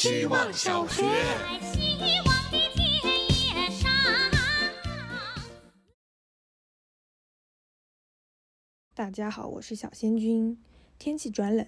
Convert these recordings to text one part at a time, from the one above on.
希望小学。大家好，我是小仙君。天气转冷，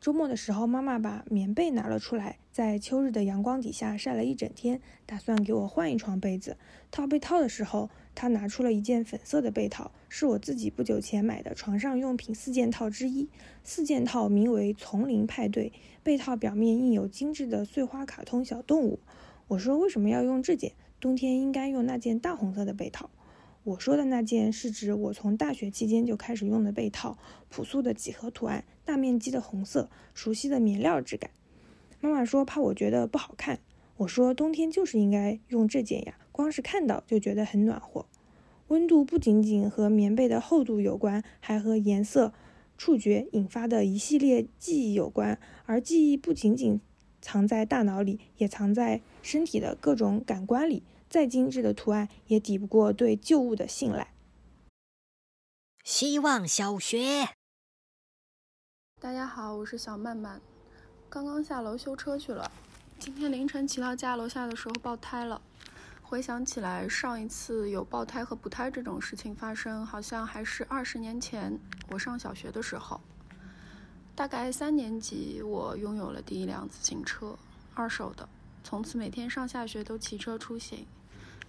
周末的时候，妈妈把棉被拿了出来，在秋日的阳光底下晒了一整天，打算给我换一床被子。套被套的时候，她拿出了一件粉色的被套，是我自己不久前买的床上用品四件套之一。四件套名为“丛林派对”，被套表面印有精致的碎花卡通小动物。我说为什么要用这件？冬天应该用那件大红色的被套。我说的那件是指我从大学期间就开始用的被套，朴素的几何图案，大面积的红色，熟悉的棉料质感。妈妈说怕我觉得不好看，我说冬天就是应该用这件呀，光是看到就觉得很暖和。温度不仅仅和棉被的厚度有关，还和颜色、触觉引发的一系列记忆有关，而记忆不仅仅藏在大脑里，也藏在身体的各种感官里。再精致的图案也抵不过对旧物的信赖。希望小学。大家好，我是小曼曼，刚刚下楼修车去了。今天凌晨骑到家楼下的时候爆胎了。回想起来，上一次有爆胎和补胎这种事情发生，好像还是二十年前我上小学的时候。大概三年级，我拥有了第一辆自行车，二手的。从此每天上下学都骑车出行，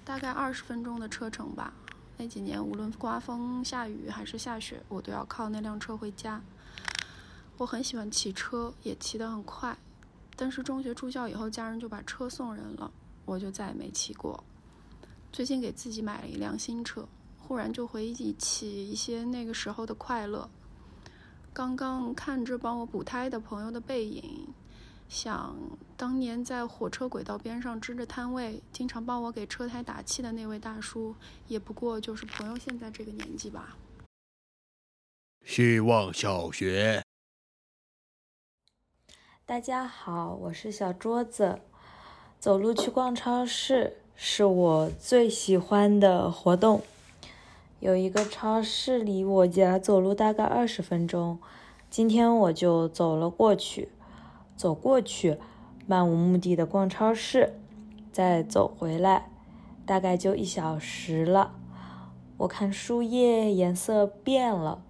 大概二十分钟的车程吧。那几年无论刮风下雨还是下雪，我都要靠那辆车回家。我很喜欢骑车，也骑得很快。但是中学住校以后，家人就把车送人了，我就再也没骑过。最近给自己买了一辆新车，忽然就回忆起一些那个时候的快乐。刚刚看着帮我补胎的朋友的背影。想当年在火车轨道边上支着摊位，经常帮我给车胎打气的那位大叔，也不过就是朋友现在这个年纪吧。希望小学。大家好，我是小桌子。走路去逛超市是我最喜欢的活动。有一个超市离我家走路大概二十分钟，今天我就走了过去。走过去，漫无目的的逛超市，再走回来，大概就一小时了。我看树叶颜色变了，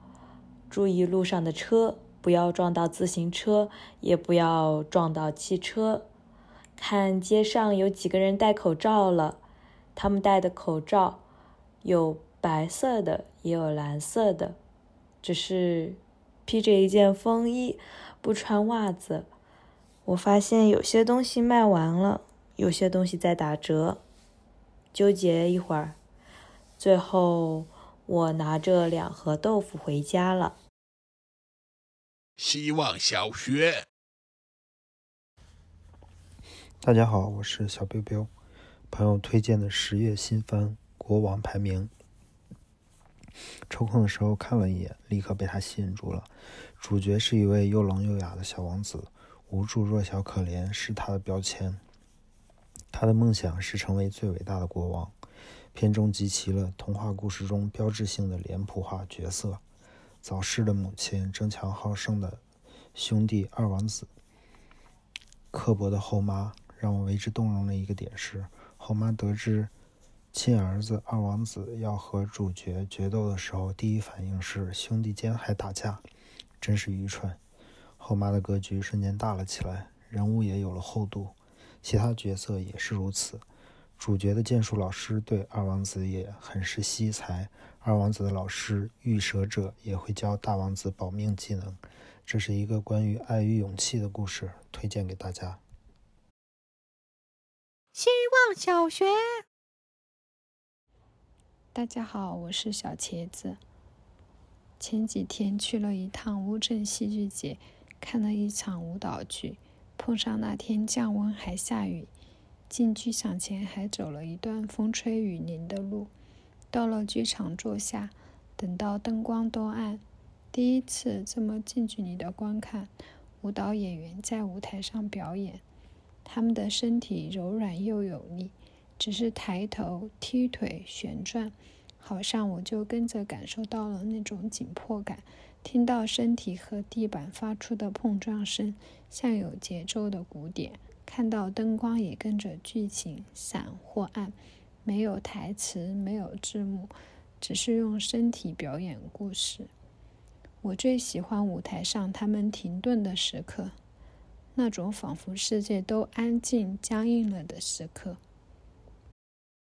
注意路上的车，不要撞到自行车，也不要撞到汽车。看街上有几个人戴口罩了，他们戴的口罩有白色的，也有蓝色的，只是披着一件风衣，不穿袜子。我发现有些东西卖完了，有些东西在打折，纠结一会儿，最后我拿着两盒豆腐回家了。希望小学。大家好，我是小彪彪，朋友推荐的十月新番《国王排名》，抽空的时候看了一眼，立刻被他吸引住了。主角是一位又聋又哑的小王子。无助、弱小、可怜是他的标签。他的梦想是成为最伟大的国王。片中集齐了童话故事中标志性的脸谱化角色：早逝的母亲、争强好胜的兄弟二王子、刻薄的后妈。让我为之动容的一个点是，后妈得知亲儿子二王子要和主角决斗的时候，第一反应是兄弟间还打架，真是愚蠢。后妈的格局瞬间大了起来，人物也有了厚度，其他角色也是如此。主角的剑术老师对二王子也很是惜才，二王子的老师御蛇者也会教大王子保命技能。这是一个关于爱与勇气的故事，推荐给大家。希望小学。大家好，我是小茄子。前几天去了一趟乌镇戏剧节。看了一场舞蹈剧，碰上那天降温还下雨，进剧场前还走了一段风吹雨淋的路。到了剧场坐下，等到灯光都暗，第一次这么近距离的观看舞蹈演员在舞台上表演。他们的身体柔软又有力，只是抬头、踢腿、旋转，好像我就跟着感受到了那种紧迫感。听到身体和地板发出的碰撞声，像有节奏的鼓点，看到灯光也跟着剧情闪或暗，没有台词，没有字幕，只是用身体表演故事。我最喜欢舞台上他们停顿的时刻，那种仿佛世界都安静僵硬了的时刻。